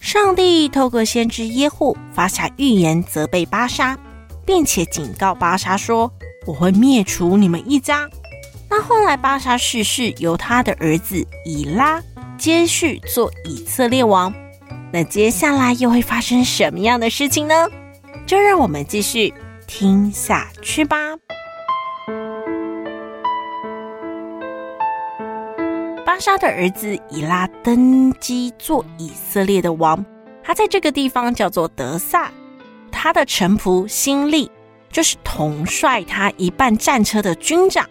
上帝透过先知耶户发下预言，责备巴沙，并且警告巴沙说：“我会灭除你们一家。”那后来巴沙逝世，由他的儿子以拉接续做以色列王。那接下来又会发生什么样的事情呢？就让我们继续听下去吧。巴沙的儿子以拉登基做以色列的王，他在这个地方叫做德萨。他的臣仆辛利就是统帅他一半战车的军长，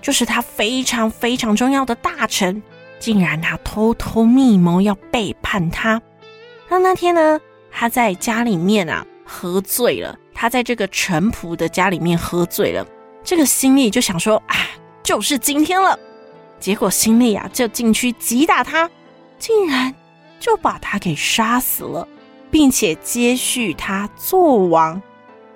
就是他非常非常重要的大臣，竟然他偷偷密谋要背叛他。那那天呢，他在家里面啊喝醉了，他在这个臣仆的家里面喝醉了。这个辛利就想说，啊，就是今天了。结果辛利啊，就进去击打他，竟然就把他给杀死了，并且接续他做王。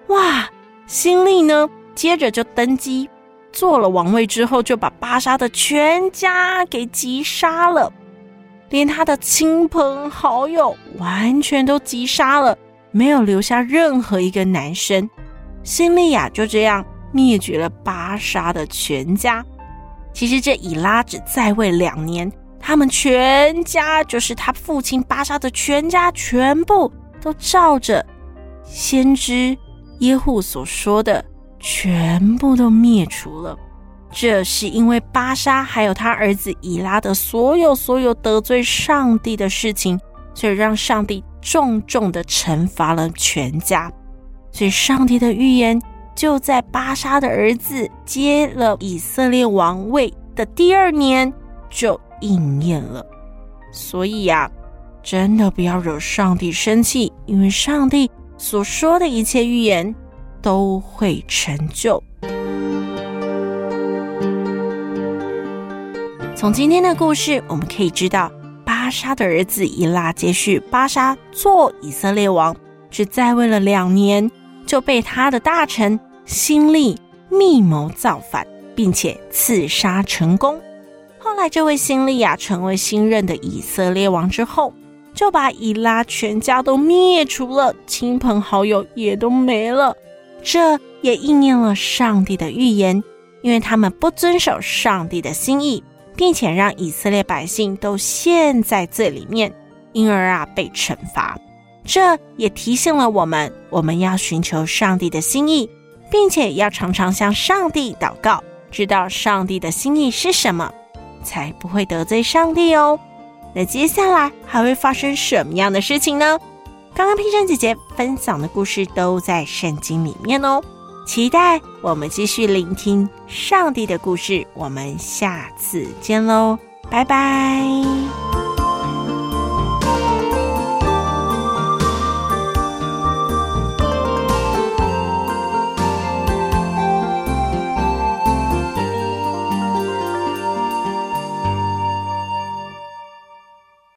哇！辛利呢，接着就登基，做了王位之后，就把巴沙的全家给击杀了，连他的亲朋好友完全都击杀了，没有留下任何一个男生。辛利啊，就这样灭绝了巴沙的全家。其实这以拉只在位两年，他们全家就是他父亲巴沙的全家，全部都照着先知耶户所说的，全部都灭除了。这是因为巴沙还有他儿子以拉的所有所有得罪上帝的事情，所以让上帝重重的惩罚了全家。所以上帝的预言。就在巴沙的儿子接了以色列王位的第二年，就应验了。所以呀，真的不要惹上帝生气，因为上帝所说的一切预言都会成就。从今天的故事，我们可以知道，巴沙的儿子以拉接续巴沙做以色列王，只在位了两年，就被他的大臣。新利密谋造反，并且刺杀成功。后来，这位新利啊，成为新任的以色列王之后，就把以拉全家都灭除了，亲朋好友也都没了。这也应验了上帝的预言，因为他们不遵守上帝的心意，并且让以色列百姓都陷在罪里面，因而啊被惩罚。这也提醒了我们，我们要寻求上帝的心意。并且要常常向上帝祷告，知道上帝的心意是什么，才不会得罪上帝哦。那接下来还会发生什么样的事情呢？刚刚佩珊姐姐分享的故事都在圣经里面哦，期待我们继续聆听上帝的故事。我们下次见喽，拜拜。